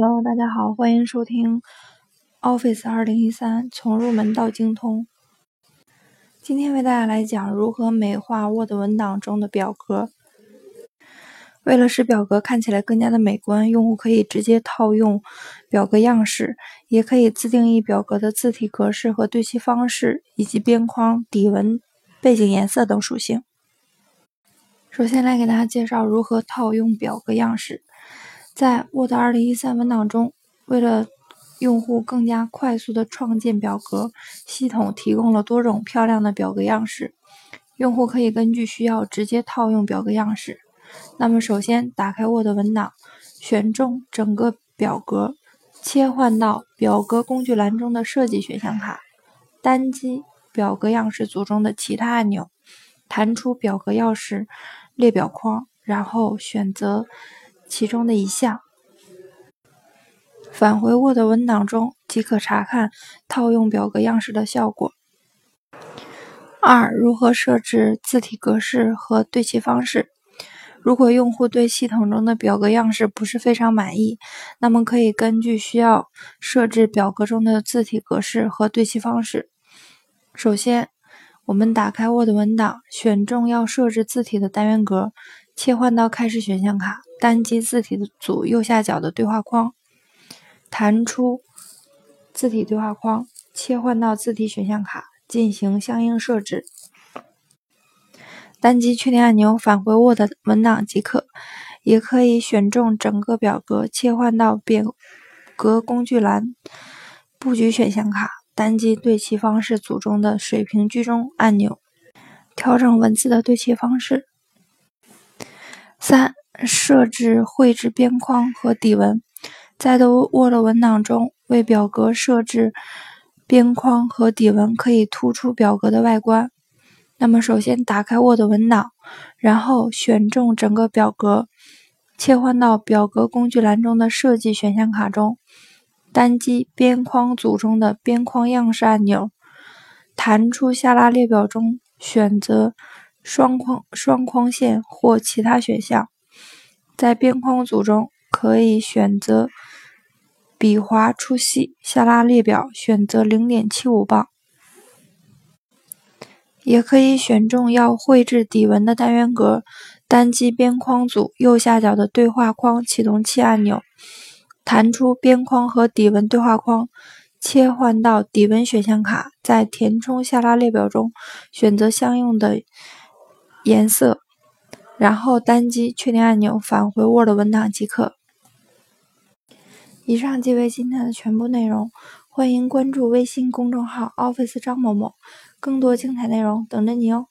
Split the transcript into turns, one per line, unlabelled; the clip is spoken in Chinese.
Hello，大家好，欢迎收听 Office 二零一三从入门到精通。今天为大家来讲如何美化 Word 文档中的表格。为了使表格看起来更加的美观，用户可以直接套用表格样式，也可以自定义表格的字体格式和对齐方式，以及边框、底纹、背景颜色等属性。首先来给大家介绍如何套用表格样式。在 Word 2013文档中，为了用户更加快速的创建表格，系统提供了多种漂亮的表格样式，用户可以根据需要直接套用表格样式。那么，首先打开 Word 文档，选中整个表格，切换到表格工具栏中的设计选项卡，单击表格样式组中的其他按钮，弹出表格钥匙列表框，然后选择。其中的一项，返回 Word 文档中即可查看套用表格样式的效果。二、如何设置字体格式和对齐方式？如果用户对系统中的表格样式不是非常满意，那么可以根据需要设置表格中的字体格式和对齐方式。首先，我们打开 Word 文档，选中要设置字体的单元格。切换到开始选项卡，单击字体的组右下角的对话框，弹出字体对话框，切换到字体选项卡进行相应设置。单击确定按钮返回 Word 文档即可。也可以选中整个表格，切换到表格工具栏布局选项卡，单击对齐方式组中的水平居中按钮，调整文字的对齐方式。三、设置绘制边框和底纹。在的 Word 文档中，为表格设置边框和底纹，可以突出表格的外观。那么，首先打开 Word 文档，然后选中整个表格，切换到表格工具栏中的设计选项卡中，单击边框组中的边框样式按钮，弹出下拉列表中选择。双框双框线或其他选项，在边框组中可以选择笔划粗细，下拉列表选择零点七五磅，也可以选中要绘制底纹的单元格，单击边框组右下角的对话框启动器按钮，弹出边框和底纹对话框，切换到底纹选项卡，在填充下拉列表中选择相应的。颜色，然后单击确定按钮返回 Word 文档即可。以上即为今天的全部内容，欢迎关注微信公众号 Office 张某某，更多精彩内容等着你哦。